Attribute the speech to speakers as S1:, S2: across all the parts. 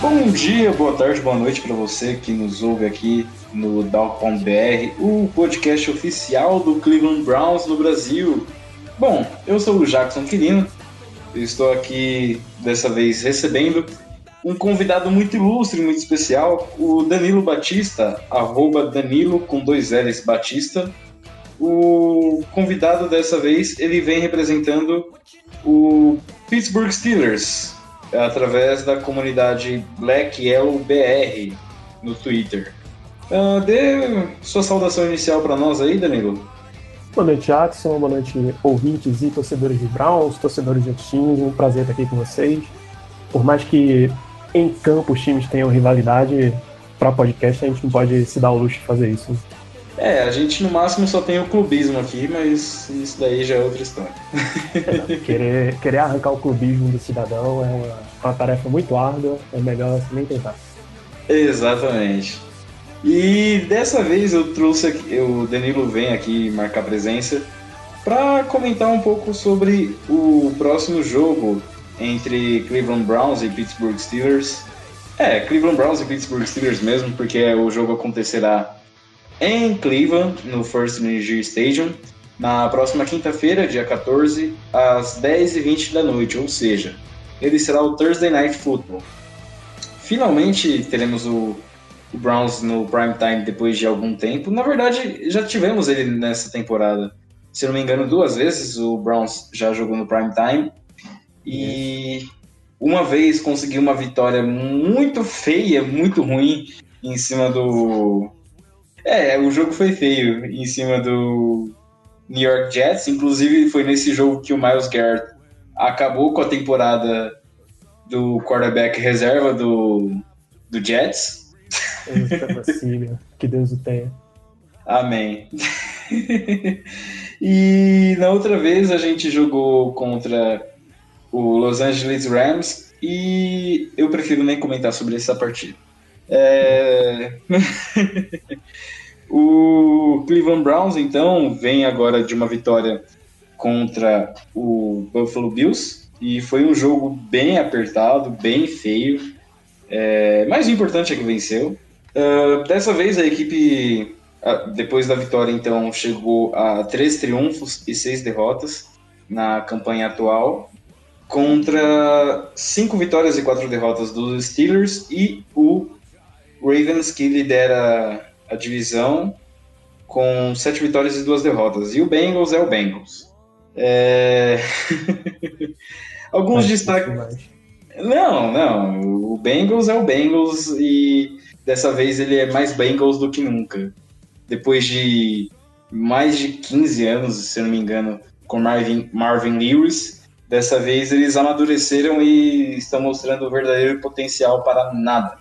S1: Bom dia, boa tarde, boa noite para você que nos ouve aqui no Down.br, o podcast oficial do Cleveland Browns no Brasil. Bom, eu sou o Jackson Quirino, estou aqui dessa vez recebendo um convidado muito ilustre, muito especial, o Danilo Batista, arroba Danilo com dois L's Batista. O convidado dessa vez, ele vem representando o Pittsburgh Steelers, através da comunidade Black Yellow BR no Twitter. Ah, dê sua saudação inicial para nós aí, Danilo.
S2: Boa noite, Jackson. Boa noite, ouvintes e torcedores de Browns, torcedores de outros times. Um prazer estar aqui com vocês. Por mais que em campo os times tenham rivalidade, para podcast a gente não pode se dar o luxo de fazer isso.
S1: É, a gente no máximo só tem o clubismo aqui, mas isso daí já é outra história.
S2: Querer, querer arrancar o clubismo do cidadão é uma, uma tarefa muito árdua, é melhor nem tentar.
S1: Exatamente. E dessa vez eu trouxe aqui, o Danilo vem aqui marcar presença para comentar um pouco sobre o próximo jogo entre Cleveland Browns e Pittsburgh Steelers. É, Cleveland Browns e Pittsburgh Steelers mesmo, porque o jogo acontecerá em Cleveland, no First Energy Stadium, na próxima quinta-feira, dia 14, às 10h20 da noite, ou seja, ele será o Thursday Night Football. Finalmente teremos o, o Browns no prime time depois de algum tempo. Na verdade, já tivemos ele nessa temporada. Se não me engano, duas vezes o Browns já jogou no prime time. E uma vez conseguiu uma vitória muito feia, muito ruim em cima do. É, o jogo foi feio em cima do New York Jets. Inclusive, foi nesse jogo que o Miles Garrett acabou com a temporada do quarterback reserva do, do Jets.
S2: Eita, que Deus o tenha.
S1: Amém. e na outra vez a gente jogou contra o Los Angeles Rams e eu prefiro nem comentar sobre essa partida. É... o Cleveland Browns, então, vem agora de uma vitória contra o Buffalo Bills e foi um jogo bem apertado, bem feio. É... Mas o importante é que venceu. Uh, dessa vez a equipe, uh, depois da vitória, então, chegou a três triunfos e seis derrotas na campanha atual contra cinco vitórias e quatro derrotas dos Steelers e o Ravens que lidera a divisão com sete vitórias e duas derrotas. E o Bengals é o Bengals. É... Alguns
S2: Acho
S1: destaques. Não, não. O Bengals é o Bengals e dessa vez ele é mais Bengals do que nunca. Depois de mais de 15 anos, se não me engano, com Marvin, Marvin Lewis, dessa vez eles amadureceram e estão mostrando o verdadeiro potencial para nada.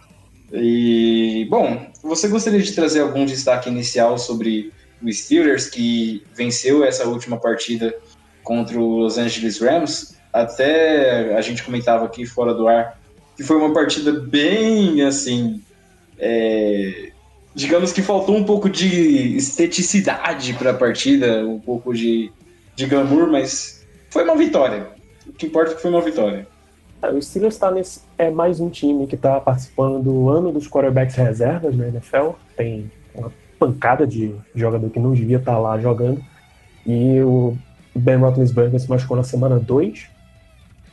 S1: E, bom, você gostaria de trazer algum destaque inicial sobre o Steelers, que venceu essa última partida contra o Los Angeles Rams? Até a gente comentava aqui fora do ar que foi uma partida bem assim. é, digamos que faltou um pouco de esteticidade para a partida, um pouco de, de glamour, mas foi uma vitória. O que importa é que foi uma vitória.
S2: É, o Steelers tá nesse, é mais um time que está participando do ano dos quarterbacks reservas na NFL. Tem uma pancada de jogador que não devia estar lá jogando. E o Ben Roethlisberger se machucou na semana 2.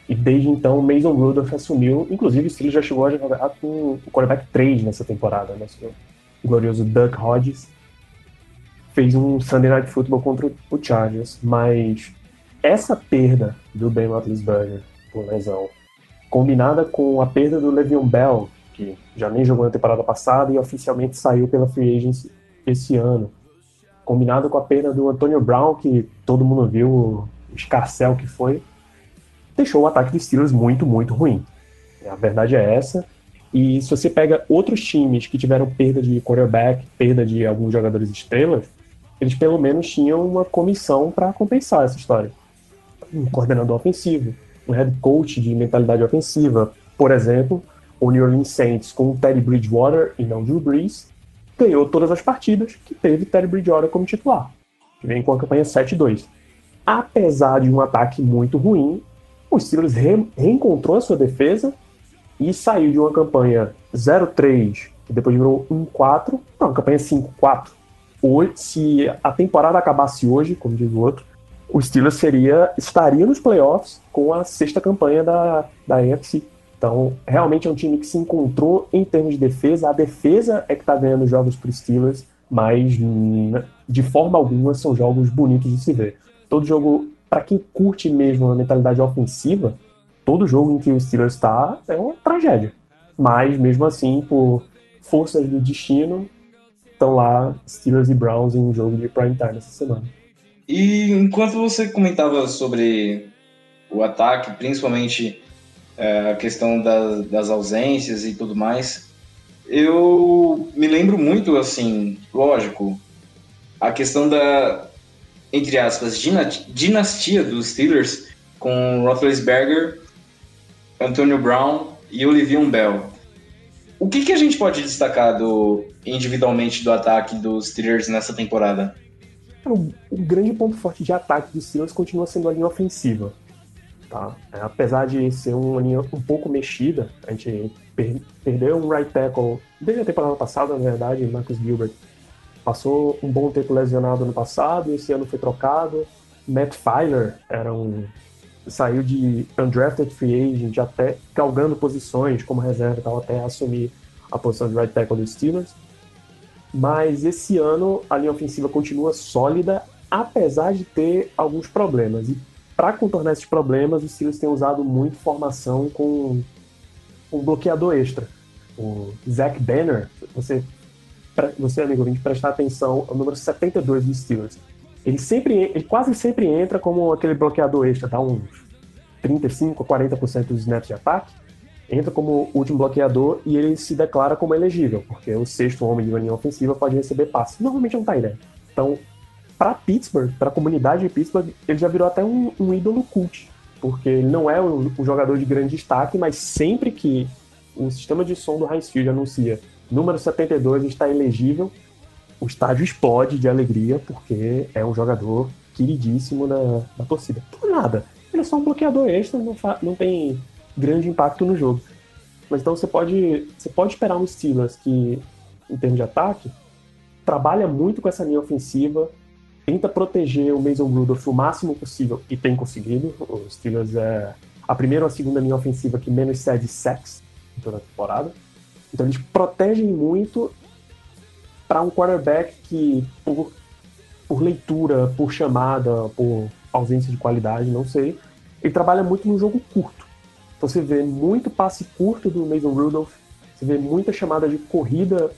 S2: E desde então, Mason Rudolph assumiu. Inclusive, o Steelers já chegou a jogar com o quarterback 3 nessa temporada, né? O glorioso Duck Hodges. Fez um Sunday Night Football contra o Chargers, mas essa perda do Ben Roethlisberger por lesão, combinada com a perda do Le'Veon Bell, que já nem jogou na temporada passada e oficialmente saiu pela free agency esse ano, combinado com a perda do Antonio Brown, que todo mundo viu o escarcel que foi, deixou o ataque dos Steelers muito, muito ruim. A verdade é essa. E se você pega outros times que tiveram perda de quarterback, perda de alguns jogadores estrelas, eles pelo menos tinham uma comissão para compensar essa história. Um coordenador ofensivo, um head coach de mentalidade ofensiva. Por exemplo, o New Orleans Saints com o Teddy Bridgewater e não Drew Brees ganhou todas as partidas que teve Teddy Bridgewater como titular, que vem com a campanha 7-2. Apesar de um ataque muito ruim, o Steelers re reencontrou a sua defesa e saiu de uma campanha 0-3, que depois virou 1-4, para uma campanha 5-4. Hoje, se a temporada acabasse hoje, como diz o outro, o Steelers seria, estaria nos playoffs com a sexta campanha da, da AFC. Então, realmente é um time que se encontrou em termos de defesa. A defesa é que está ganhando jogos para Steelers, mas de forma alguma são jogos bonitos de se ver. Todo jogo para quem curte mesmo a mentalidade ofensiva, todo jogo em que o Steelers está é uma tragédia. Mas mesmo assim, por forças do destino, estão lá Steelers e Browns em um jogo de prime time essa semana.
S1: E enquanto você comentava sobre o ataque, principalmente é, a questão das, das ausências e tudo mais, eu me lembro muito, assim, lógico, a questão da, entre aspas, dinastia dos Steelers com Roethlisberger, Antonio Brown e Olivier Bell. O que, que a gente pode destacar do, individualmente do ataque dos Steelers nessa temporada?
S2: O, o grande ponto forte de ataque dos Steelers continua sendo a linha ofensiva. Tá? É, apesar de ser uma linha um pouco mexida, a gente per, perdeu um right tackle desde a temporada passada, na verdade, Marcus Gilbert Passou um bom tempo lesionado no passado, esse ano foi trocado. Matt Filer era um saiu de undrafted free agent até galgando posições como reserva tal até assumir a posição de right tackle dos Steelers. Mas esse ano a linha ofensiva continua sólida, apesar de ter alguns problemas. E para contornar esses problemas, os Steelers têm usado muito formação com um bloqueador extra. O Zach Banner, você você, amigo ouvinte, prestar atenção ao número 72 dos Steelers. Ele sempre, ele quase sempre entra como aquele bloqueador extra, dá uns 35 a 40% dos snaps de ataque, entra como último bloqueador e ele se declara como elegível, porque o sexto homem de uma linha ofensiva pode receber passe. Normalmente é um tight Então, para Pittsburgh, para a comunidade de Pittsburgh, ele já virou até um, um ídolo cult, porque ele não é um, um, jogador de grande destaque, mas sempre que o sistema de som do Heinz Field anuncia Número 72 está elegível. O estádio explode de alegria porque é um jogador queridíssimo da, da torcida. Por nada. Ele é só um bloqueador extra, não, não tem grande impacto no jogo. Mas então você pode, você pode esperar um Steelers que, em termos de ataque, trabalha muito com essa linha ofensiva, tenta proteger o Mason Rudolph o máximo possível e tem conseguido. O Steelers é a primeira ou a segunda linha ofensiva que menos cede sacks em toda a temporada. Então eles protegem muito para um quarterback que, por, por leitura, por chamada, por ausência de qualidade, não sei, ele trabalha muito no jogo curto. Então você vê muito passe curto do Mason Rudolph, você vê muita chamada de corrida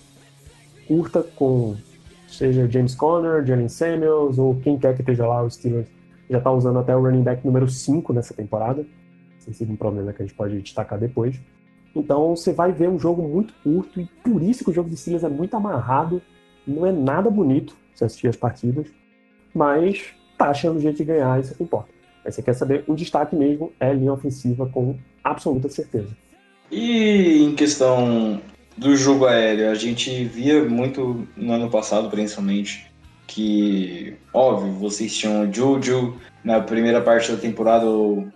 S2: curta com seja James Conner, Jalen Samuels ou quem quer que esteja lá, o Steelers já está usando até o running back número 5 nessa temporada. Esse é um problema que a gente pode destacar depois. Então você vai ver um jogo muito curto e por isso que o jogo de Steelers é muito amarrado. Não é nada bonito você assistir as partidas, mas tá achando jeito de ganhar, isso é que importa. Mas você quer saber, um destaque mesmo é linha ofensiva com absoluta certeza.
S1: E em questão do jogo aéreo, a gente via muito no ano passado, principalmente, que, óbvio, vocês tinham o Jojo na primeira parte da temporada, ou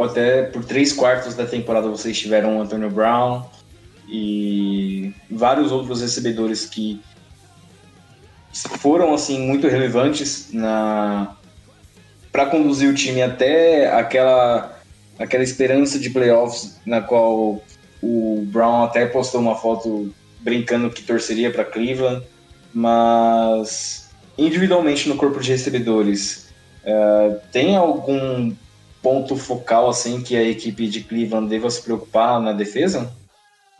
S1: até por três quartos da temporada vocês tiveram o Antonio Brown e vários outros recebedores que foram assim muito relevantes na para conduzir o time até aquela aquela esperança de playoffs na qual o Brown até postou uma foto brincando que torceria para Cleveland, mas individualmente no corpo de recebedores, uh, tem algum ponto focal assim que a equipe de Cleveland deva se preocupar na defesa?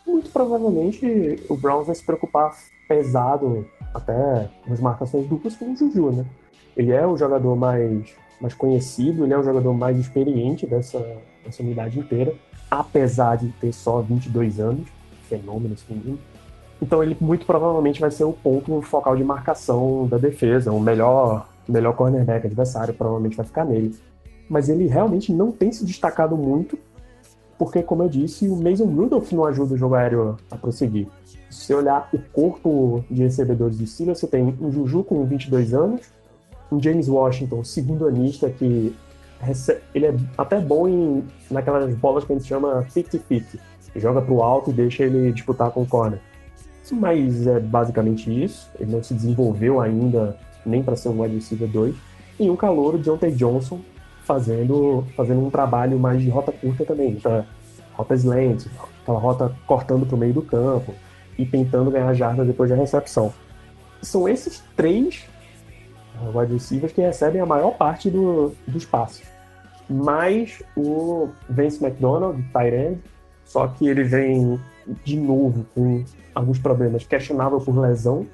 S2: Muito provavelmente o Browns vai se preocupar pesado até nas marcações duplas com o Juju, né? Ele é o jogador mais, mais conhecido, ele é o jogador mais experiente dessa, dessa unidade inteira, apesar de ter só 22 anos, fenômeno esse menino. Então ele muito provavelmente vai ser o ponto focal de marcação da defesa, o melhor, melhor cornerback adversário provavelmente vai ficar nele. Mas ele realmente não tem se destacado muito, porque, como eu disse, o Mason Rudolph não ajuda o jogo aéreo a prosseguir. Se você olhar o corpo de recebedores de Steelers, você tem um Juju com 22 anos, um James Washington, segundo anista, que ele é até bom em, naquelas bolas que a gente chama 50-50. Joga para o alto e deixa ele disputar com o corner mas é basicamente isso. Ele não se desenvolveu ainda nem para ser um wide receiver 2. E um calor, Deontay Johnson, fazendo, fazendo um trabalho mais de rota curta também. Tá? Rotas lentes, aquela rota cortando para o meio do campo e tentando ganhar jardas depois da recepção. São esses três wide receivers que recebem a maior parte do, dos passes. Mais o Vince McDonald, Tyrande, só que ele vem de novo com alguns problemas. Questionável por lesão.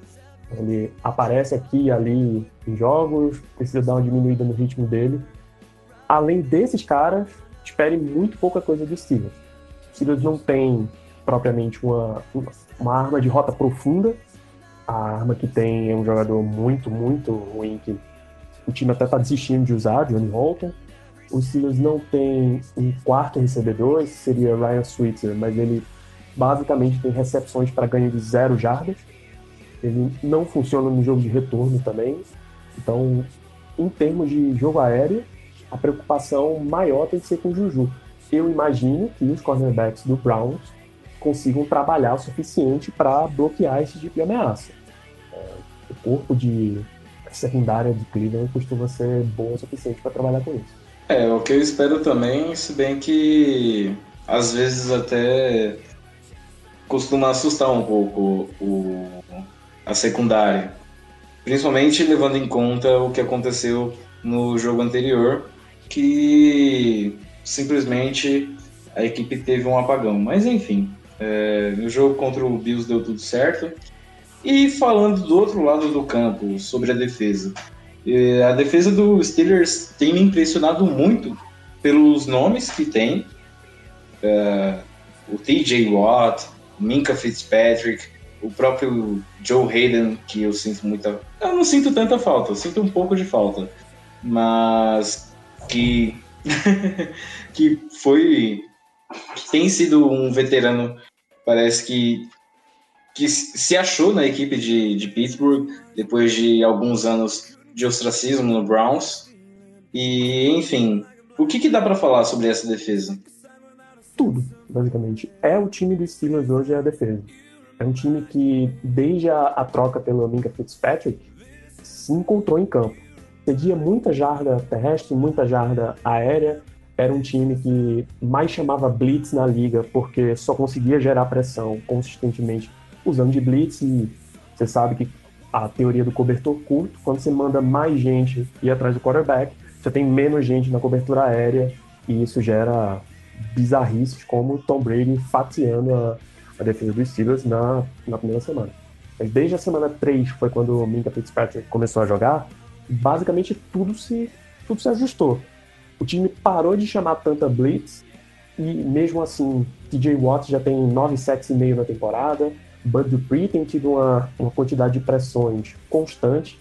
S2: Ele aparece aqui e ali em jogos, precisa dar uma diminuída no ritmo dele. Além desses caras, espere muito pouca coisa do Steelers. O Steelers não tem propriamente uma, uma arma de rota profunda. A arma que tem é um jogador muito, muito ruim que o time até está desistindo de usar, Johnny Holton. Os Steelers não tem um quarto recebedor, esse seria Ryan Switzer, mas ele basicamente tem recepções para ganho de zero jardas. Ele não funciona no jogo de retorno também. Então, em termos de jogo aéreo, a preocupação maior tem que ser com o Juju. Eu imagino que os cornerbacks do Browns consigam trabalhar o suficiente para bloquear esse tipo de ameaça. Corpo de secundária de Cleveland costuma ser bom o suficiente para trabalhar com isso.
S1: É, o que eu espero também, se bem que às vezes até costuma assustar um pouco o, a secundária. Principalmente levando em conta o que aconteceu no jogo anterior, que simplesmente a equipe teve um apagão. Mas enfim, é, no jogo contra o Bills deu tudo certo. E falando do outro lado do campo, sobre a defesa. É, a defesa do Steelers tem me impressionado muito pelos nomes que tem. É, o TJ Watt, Minka Fitzpatrick, o próprio Joe Hayden, que eu sinto muita. Eu não sinto tanta falta, eu sinto um pouco de falta. Mas que. que foi. que tem sido um veterano, parece que. Que se achou na equipe de, de Pittsburgh depois de alguns anos de ostracismo no Browns. E, enfim, o que, que dá para falar sobre essa defesa?
S2: tudo, basicamente. É o time dos Steelers hoje é a defesa. É um time que, desde a, a troca pelo Minka Fitzpatrick, se encontrou em campo. Cedia muita jarda terrestre, muita jarda aérea. Era um time que mais chamava blitz na liga, porque só conseguia gerar pressão consistentemente usando de blitz. E você sabe que a teoria do cobertor curto, quando você manda mais gente ir atrás do quarterback, você tem menos gente na cobertura aérea e isso gera bizarrices como Tom Brady fatiando a, a defesa dos Steelers na, na primeira semana. Mas desde a semana 3 foi quando o Minka Fitzpatrick começou a jogar, basicamente tudo se, tudo se ajustou. O time parou de chamar tanta blitz e mesmo assim TJ Watt já tem 9 sacks e meio na temporada, Bud Dupree tem tido uma, uma quantidade de pressões constante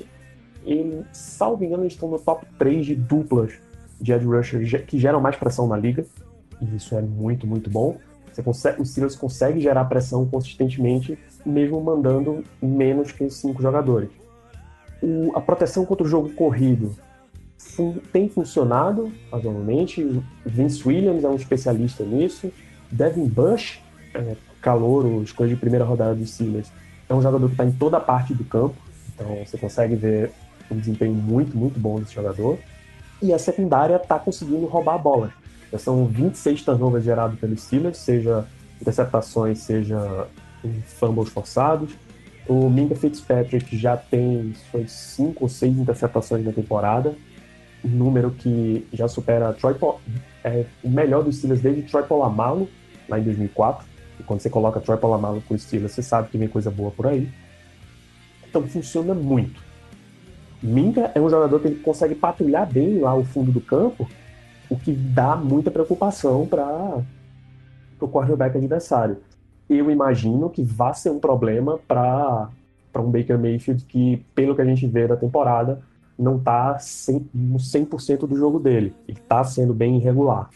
S2: e, salvo engano, eles estão no top 3 de duplas de edge rusher que geram mais pressão na liga e isso é muito, muito bom. Você consegue, o Steelers consegue gerar pressão consistentemente, mesmo mandando menos que cinco jogadores. O, a proteção contra o jogo corrido fun, tem funcionado razoavelmente. Vince Williams é um especialista nisso. Devin Bush, é, calouro, escolha de primeira rodada dos Steelers, é um jogador que está em toda parte do campo. Então você consegue ver um desempenho muito, muito bom desse jogador. E a secundária está conseguindo roubar a bola Já são 26 turnovers gerados pelos Steelers, seja interceptações, seja fumbles forçados. O Minka Fitzpatrick já tem foi cinco ou seis interceptações na temporada, um número que já supera Troy é, o melhor dos Steelers desde Troy Polamalu, lá em 2004. E quando você coloca Troy Polamalu com o Steelers, você sabe que vem coisa boa por aí. Então funciona muito. Minka é um jogador que ele consegue patrulhar bem lá o fundo do campo, o que dá muita preocupação para o quarterback adversário eu imagino que vai ser um problema para um Baker Mayfield que, pelo que a gente vê da temporada, não está no 100% do jogo dele. Ele está sendo bem irregular.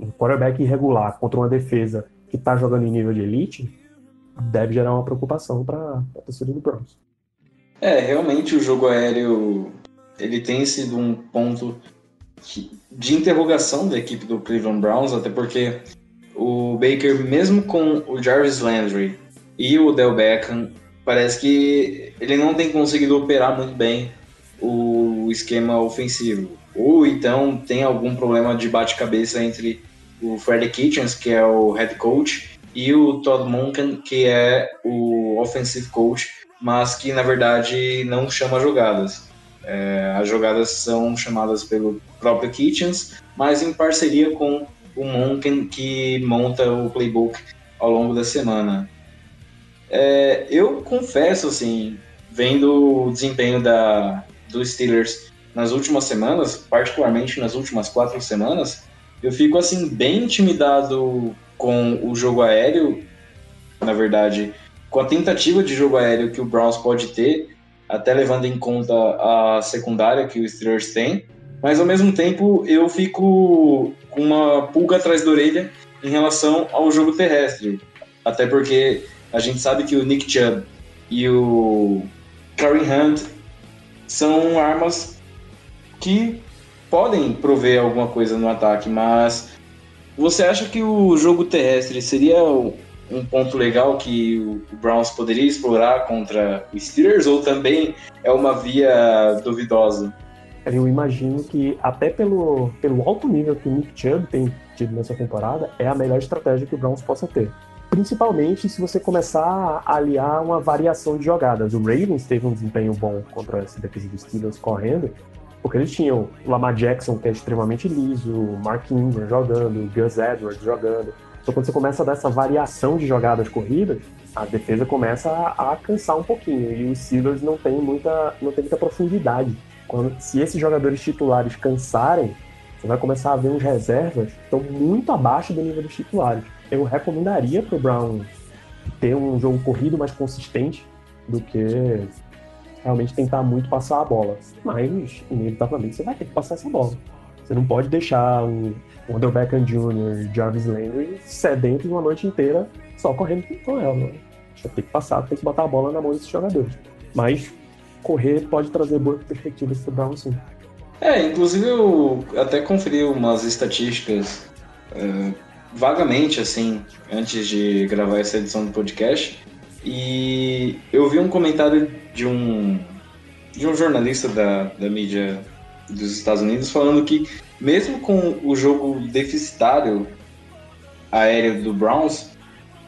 S2: Um quarterback irregular contra uma defesa que está jogando em nível de elite deve gerar uma preocupação para a torcida do Browns.
S1: É, realmente o jogo aéreo ele tem sido um ponto de interrogação da equipe do Cleveland Browns, até porque o Baker, mesmo com o Jarvis Landry e o Del Beckham, parece que ele não tem conseguido operar muito bem o esquema ofensivo. Ou então tem algum problema de bate-cabeça entre o Freddie Kitchens, que é o head coach, e o Todd Monken, que é o offensive coach, mas que na verdade não chama jogadas. É, as jogadas são chamadas pelo próprio Kitchens, mas em parceria com o Monken que monta o playbook ao longo da semana. É, eu confesso, assim, vendo o desempenho da, dos Steelers nas últimas semanas, particularmente nas últimas quatro semanas, eu fico assim bem intimidado com o jogo aéreo, na verdade, com a tentativa de jogo aéreo que o Browns pode ter, até levando em conta a secundária que os Steelers têm, mas ao mesmo tempo eu fico com uma pulga atrás da orelha em relação ao jogo terrestre. Até porque a gente sabe que o Nick Chubb e o Kareem Hunt são armas que podem prover alguma coisa no ataque, mas você acha que o jogo terrestre seria um ponto legal que o Browns poderia explorar contra os Steelers ou também é uma via duvidosa?
S2: eu imagino que até pelo, pelo alto nível que o Nick Chubb tem tido nessa temporada, é a melhor estratégia que o Browns possa ter. Principalmente se você começar a aliar uma variação de jogadas. O Ravens teve um desempenho bom contra essa defesa dos Steelers correndo, porque eles tinham Lamar Jackson, que é extremamente liso, Mark Ingram jogando, o Gus Edwards jogando. Então quando você começa a dar essa variação de jogadas corridas, a defesa começa a, a cansar um pouquinho. E os Steelers não tem muita, não tem muita profundidade quando, se esses jogadores titulares cansarem, você vai começar a ver uns reservas que estão muito abaixo do nível dos titulares. Eu recomendaria para o Brown ter um jogo corrido mais consistente do que realmente tentar muito passar a bola. Mas, inevitavelmente, você vai ter que passar essa bola. Você não pode deixar um Odell Beckham Jr. Jarvis Landry sedentos uma noite inteira só correndo com ela. Né? Você tem que passar, tem que botar a bola na mão desses jogadores. Mas correr pode trazer boas perspectivas para o Brown, sim.
S1: É, inclusive eu até conferi umas estatísticas uh, vagamente, assim, antes de gravar essa edição do podcast, e eu vi um comentário de um, de um jornalista da, da mídia dos Estados Unidos falando que, mesmo com o jogo deficitário aéreo do Browns,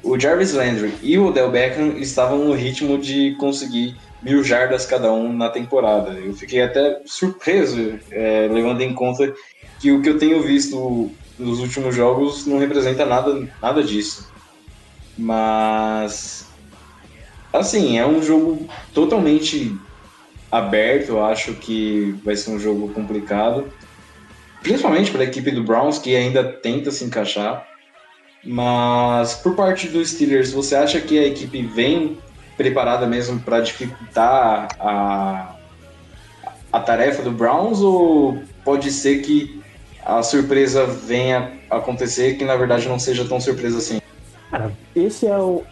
S1: o Jarvis Landry e o Odell Beckham estavam no ritmo de conseguir mil jardas cada um na temporada. Eu fiquei até surpreso, é, levando em conta que o que eu tenho visto nos últimos jogos não representa nada, nada disso. Mas, assim, é um jogo totalmente aberto. Eu acho que vai ser um jogo complicado, principalmente para a equipe do Browns, que ainda tenta se encaixar. Mas, por parte dos Steelers, você acha que a equipe vem preparada mesmo para dificultar a, a tarefa do Browns ou pode ser que a surpresa venha acontecer que na verdade não seja tão surpresa assim?
S2: Cara, esse é o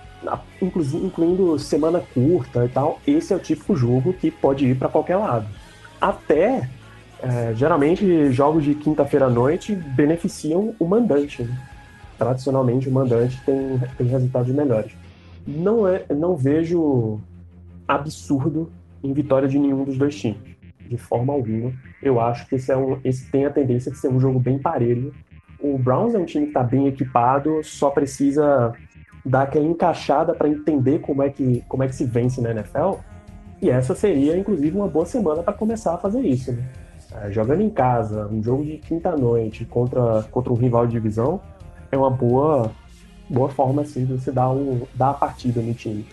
S2: incluindo semana curta e tal, esse é o típico jogo que pode ir para qualquer lado. Até é, geralmente jogos de quinta-feira à noite beneficiam o mandante. Né? Tradicionalmente o mandante tem, tem resultados melhores não, é, não vejo absurdo em vitória de nenhum dos dois times. De forma alguma. Eu acho que esse, é um, esse tem a tendência de ser um jogo bem parelho. o Browns é um time que está bem equipado, só precisa dar aquela encaixada para entender como é, que, como é que se vence na NFL. E essa seria, inclusive, uma boa semana para começar a fazer isso. Né? É, jogando em casa, um jogo de quinta-noite contra, contra um rival de divisão, é uma boa, boa forma assim, de você dar, um, dar a partida no time.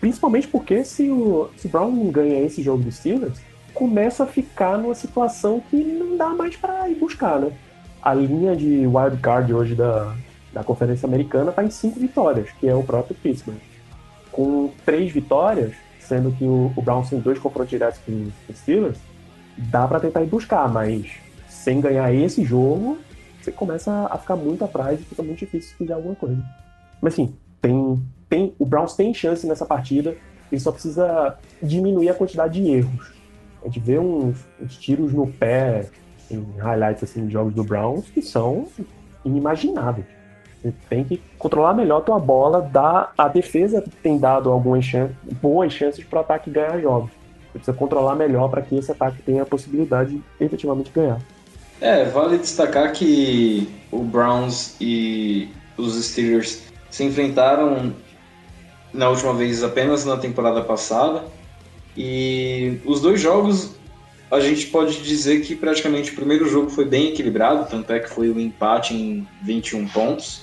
S2: Principalmente porque se o, se o Brown não ganha esse jogo dos Steelers, começa a ficar numa situação que não dá mais para ir buscar, né? A linha de wild card hoje da, da Conferência Americana está em cinco vitórias, que é o próprio Pittsburgh. Com três vitórias, sendo que o, o Browns tem dois confrontos diretos com os Steelers, dá para tentar ir buscar, mas sem ganhar esse jogo, você começa a ficar muito atrás e fica muito difícil fazer alguma coisa. Mas assim, tem, tem, o Browns tem chance nessa partida, ele só precisa diminuir a quantidade de erros. A gente vê uns, uns tiros no pé em highlights assim, de jogos do Browns que são inimagináveis. Você tem que controlar melhor a tua bola, dar a defesa tem dado algumas boas chances para o ataque ganhar jogos. Você precisa controlar melhor para que esse ataque tenha a possibilidade de efetivamente ganhar.
S1: É, vale destacar que o Browns e os Steelers se enfrentaram na última vez apenas na temporada passada e os dois jogos a gente pode dizer que praticamente o primeiro jogo foi bem equilibrado, tanto é que foi o um empate em 21 pontos.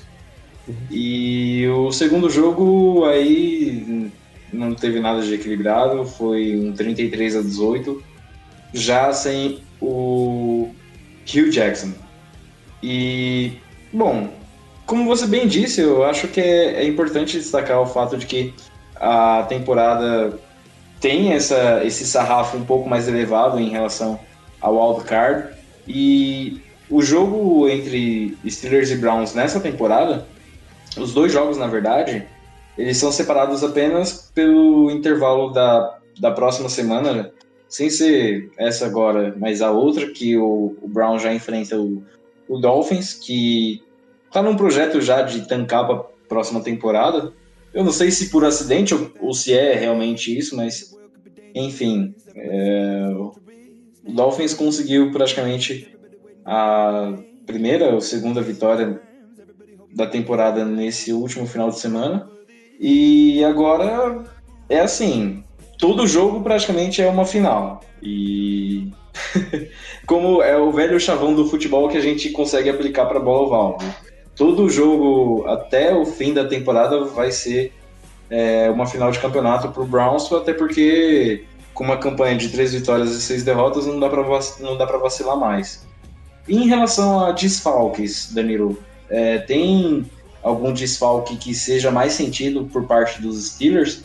S1: E o segundo jogo aí não teve nada de equilibrado, foi um 33 a 18, já sem o Hugh Jackson. E, bom, como você bem disse, eu acho que é, é importante destacar o fato de que a temporada tem essa, esse sarrafo um pouco mais elevado em relação ao wildcard. E o jogo entre Steelers e Browns nessa temporada, os dois jogos, na verdade, eles são separados apenas pelo intervalo da, da próxima semana, sem ser essa agora, mas a outra, que o, o Brown já enfrenta o, o Dolphins, que está num projeto já de tancar para próxima temporada. Eu não sei se por acidente ou, ou se é realmente isso, mas enfim, é, o Dolphins conseguiu praticamente a primeira ou segunda vitória da temporada nesse último final de semana. E agora é assim, todo jogo praticamente é uma final. E como é o velho chavão do futebol que a gente consegue aplicar para bola oval. Né? todo jogo até o fim da temporada vai ser é, uma final de campeonato para o Browns, até porque com uma campanha de três vitórias e seis derrotas não dá para vacilar mais. E em relação a desfalques, Danilo, é, tem algum desfalque que seja mais sentido por parte dos Steelers?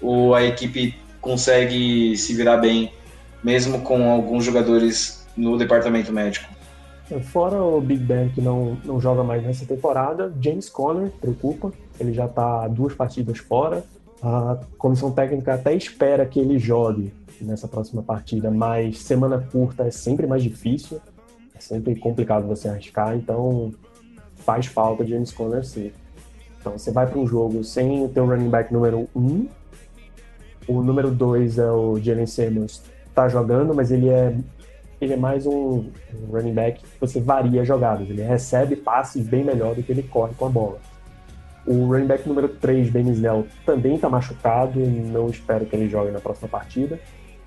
S1: Ou a equipe consegue se virar bem mesmo com alguns jogadores no departamento médico?
S2: Fora o Big Ben que não, não joga mais nessa temporada, James Conner preocupa. Ele já está duas partidas fora. A comissão técnica até espera que ele jogue nessa próxima partida, mas semana curta é sempre mais difícil. É sempre complicado você arriscar, então faz falta James Conner sim. Então você vai para um jogo sem o teu running back número 1. Um, o número 2 é o Jalen Simmons, tá jogando, mas ele é ele é mais um, running back que você varia jogadas. Ele recebe passes bem melhor do que ele corre com a bola. O running back número 3, Ben Snell, também está machucado, não espero que ele jogue na próxima partida.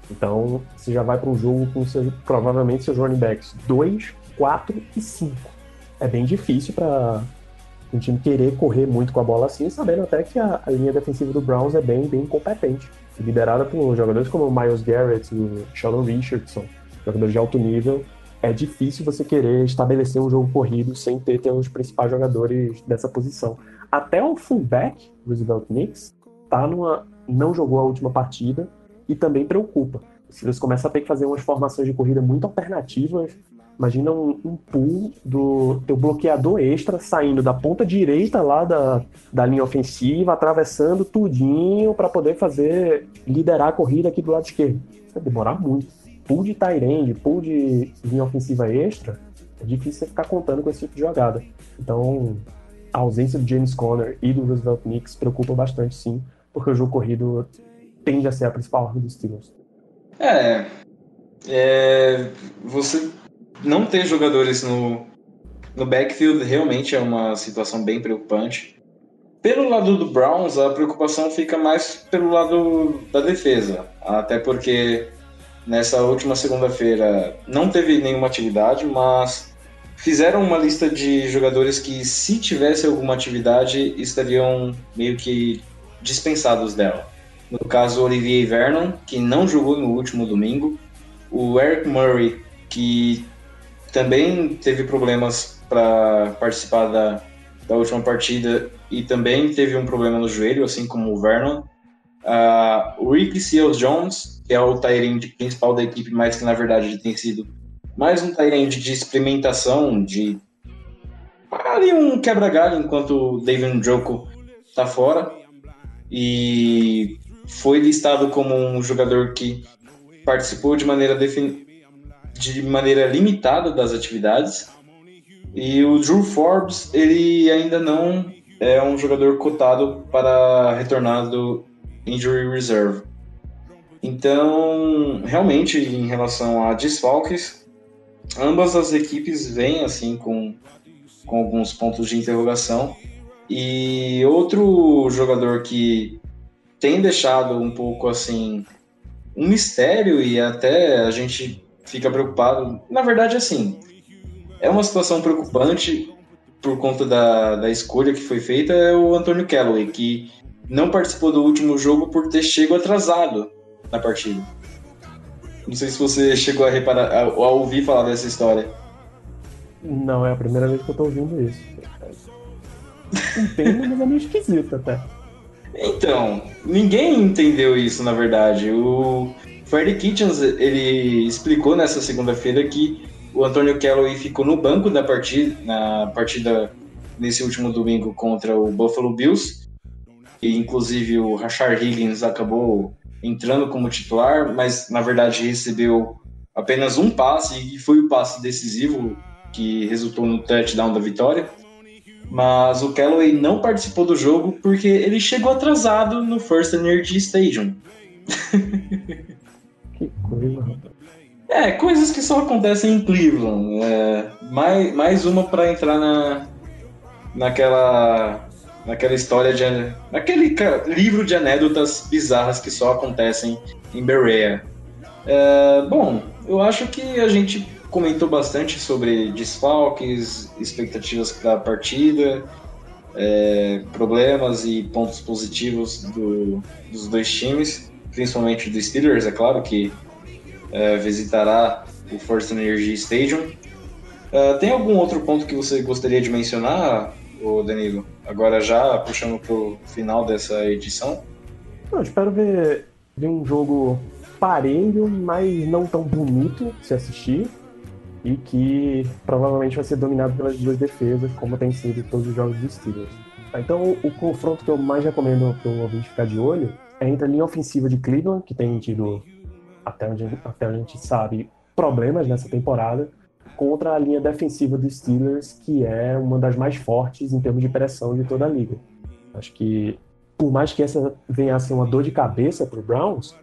S2: Então, você já vai para um jogo com seu, provavelmente seus running backs 2, 4 e 5. É bem difícil para um time querer correr muito com a bola assim, sabendo até que a, a linha defensiva do Browns é bem, bem competente. Liderada por jogadores como o Miles Garrett, o Sheldon Richardson, jogadores de alto nível, é difícil você querer estabelecer um jogo corrido sem ter, ter os principais jogadores dessa posição. Até o fullback, Roosevelt Knicks, tá numa, não jogou a última partida e também preocupa. Se você começa a ter que fazer umas formações de corrida muito alternativas, imagina um, um pull do teu bloqueador extra saindo da ponta direita lá da, da linha ofensiva, atravessando tudinho para poder fazer liderar a corrida aqui do lado esquerdo. Vai demorar muito pool de Tyrande, pool de linha ofensiva extra, é difícil você ficar contando com esse tipo de jogada. Então, a ausência do James Conner e do Roosevelt Knicks preocupa bastante, sim, porque o jogo corrido tende a ser a principal arma dos Steelers.
S1: É, é, você não ter jogadores no, no backfield realmente é uma situação bem preocupante. Pelo lado do Browns, a preocupação fica mais pelo lado da defesa, até porque nessa última segunda-feira não teve nenhuma atividade, mas fizeram uma lista de jogadores que, se tivesse alguma atividade, estariam meio que dispensados dela. No caso, Olivier Vernon, que não jogou no último domingo, o Eric Murray, que também teve problemas para participar da, da última partida e também teve um problema no joelho, assim como o Vernon. Uh, o Rick Seals Jones, que é o Tyrande principal da equipe, mas que na verdade tem sido mais um Tyrande de experimentação, de ali um quebra-galho enquanto o David Njoku tá fora. E foi listado como um jogador que participou de maneira, defin... de maneira limitada das atividades. E o Drew Forbes, ele ainda não é um jogador cotado para retornar do Injury Reserve. Então, realmente, em relação a desfalques, ambas as equipes vêm assim com, com alguns pontos de interrogação. E outro jogador que tem deixado um pouco assim um mistério e até a gente fica preocupado. Na verdade, assim, é uma situação preocupante por conta da, da escolha que foi feita é o Antônio Calloway, que não participou do último jogo por ter chegado atrasado na partida. Não sei se você chegou a reparar, a, a ouvir falar dessa história.
S2: Não, é a primeira vez que eu tô ouvindo isso. Entendo, mas é meio esquisito até.
S1: Então, ninguém entendeu isso, na verdade. O Freddie Kitchens, ele explicou nessa segunda-feira que o Antônio Calloway ficou no banco da partida, na partida nesse último domingo contra o Buffalo Bills. E, inclusive, o Rashard Higgins acabou entrando como titular, mas, na verdade, recebeu apenas um passe e foi o passe decisivo que resultou no touchdown da vitória mas o Callaway não participou do jogo porque ele chegou atrasado no First Energy Stadium. É, coisas que só acontecem em Cleveland. É, mais, mais uma para entrar na, naquela, naquela história de. naquele livro de anedotas bizarras que só acontecem em Berea. É, bom, eu acho que a gente comentou bastante sobre desfalques, expectativas para a partida, é, problemas e pontos positivos do, dos dois times, principalmente do Steelers, é claro, que é, visitará o First Energy Stadium. Uh, tem algum outro ponto que você gostaria de mencionar, Danilo? Agora já puxando para o final dessa edição?
S2: Eu espero ver, ver um jogo parelho, mas não tão bonito se assistir e que provavelmente vai ser dominado pelas duas defesas, como tem sido todos os jogos dos Steelers. Então, o confronto que eu mais recomendo para o ouvinte ficar de olho entre a linha ofensiva de Cleveland, que tem tido, até onde, até onde a gente sabe, problemas nessa temporada, contra a linha defensiva dos Steelers, que é uma das mais fortes em termos de pressão de toda a liga. Acho que, por mais que essa venha a ser uma dor de cabeça para o Browns,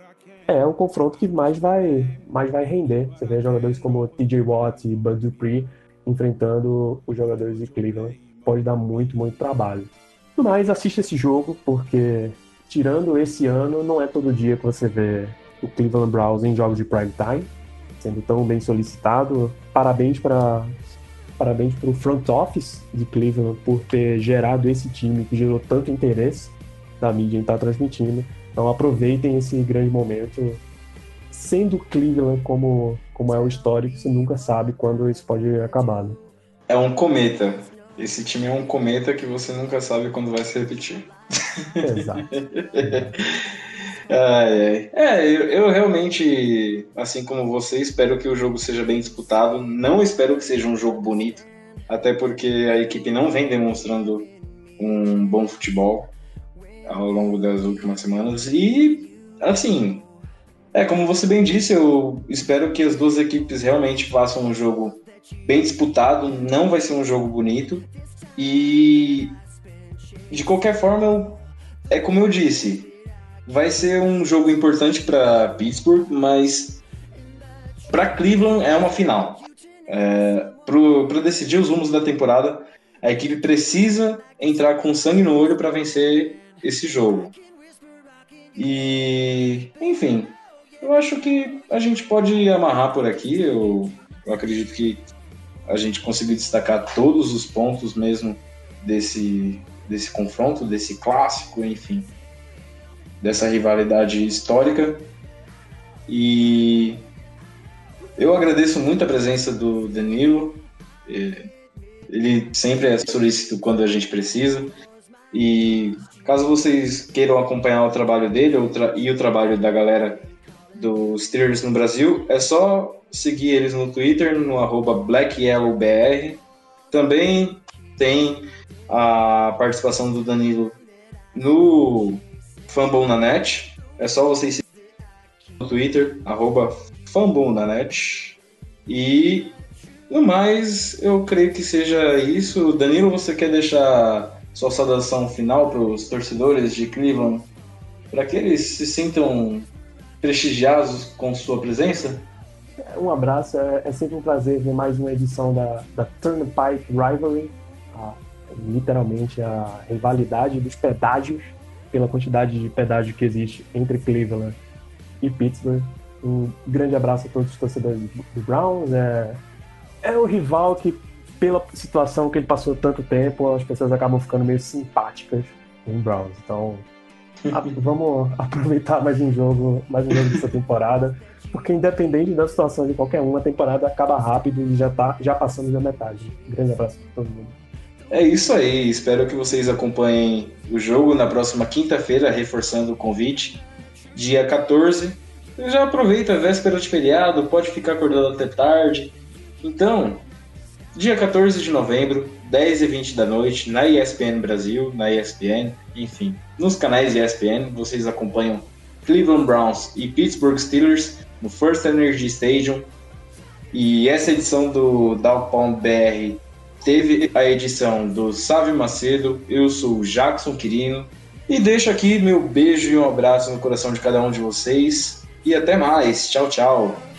S2: é o confronto que mais vai, mais vai render. Você vê jogadores como TJ Watt e Bud Dupree enfrentando os jogadores de Cleveland. Pode dar muito, muito trabalho. Mas assista esse jogo, porque tirando esse ano, não é todo dia que você vê o Cleveland Browns em jogos de prime time, sendo tão bem solicitado. Parabéns para parabéns para o front office de Cleveland por ter gerado esse time que gerou tanto interesse da mídia em estar transmitindo. Então aproveitem esse grande momento. Sendo Cleveland como, como é o histórico, você nunca sabe quando isso pode acabar. Né?
S1: É um cometa. Esse time é um cometa que você nunca sabe quando vai se repetir.
S2: Exato.
S1: É, é eu, eu, realmente, assim como você, espero que o jogo seja bem disputado. Não espero que seja um jogo bonito, até porque a equipe não vem demonstrando um bom futebol ao longo das últimas semanas. E, assim, é como você bem disse, eu espero que as duas equipes realmente façam um jogo bem disputado. Não vai ser um jogo bonito. E, de qualquer forma, eu, é como eu disse, vai ser um jogo importante para Pittsburgh, mas para Cleveland é uma final. É, para decidir os rumos da temporada, a equipe precisa entrar com sangue no olho para vencer esse jogo. E, enfim, eu acho que a gente pode amarrar por aqui. Eu, eu acredito que a gente conseguiu destacar todos os pontos mesmo desse, desse confronto, desse clássico, enfim, dessa rivalidade histórica. E eu agradeço muito a presença do Danilo. É, ele sempre é solícito quando a gente precisa. E caso vocês queiram acompanhar o trabalho dele e o trabalho da galera dos Steelers no Brasil, é só seguir eles no Twitter, no arroba BlackYellowBR. Também tem a participação do Danilo no Fumble na Net. É só vocês no Twitter, arroba Fumble na Net. E no mais, eu creio que seja isso. Danilo, você quer deixar sua saudação final para os torcedores de Cleveland, para que eles se sintam prestigiados com sua presença?
S2: Um abraço, é, é sempre um prazer ver mais uma edição da, da Turnpike Rivalry, a, literalmente a rivalidade dos pedágios, pela quantidade de pedágio que existe entre Cleveland e Pittsburgh. Um grande abraço a todos os torcedores do Browns. É, é o rival que, pela situação que ele passou tanto tempo, as pessoas acabam ficando meio simpáticas com o Browns. Então, a, vamos aproveitar mais um jogo, mais um jogo dessa temporada, porque independente da situação de qualquer um, a temporada acaba rápido e já tá já passando da metade. Um grande abraço para todo mundo.
S1: É isso aí, espero que vocês acompanhem o jogo na próxima quinta-feira, reforçando o convite, dia 14. Já aproveita a véspera de feriado, pode ficar acordado até tarde, então, dia 14 de novembro, 10 e 20 da noite, na ESPN Brasil, na ESPN, enfim, nos canais ESPN, vocês acompanham Cleveland Browns e Pittsburgh Steelers no First Energy Stadium. E essa edição do Downpound BR teve a edição do Sávio Macedo, eu sou o Jackson Quirino. E deixo aqui meu beijo e um abraço no coração de cada um de vocês. E até mais. Tchau, tchau.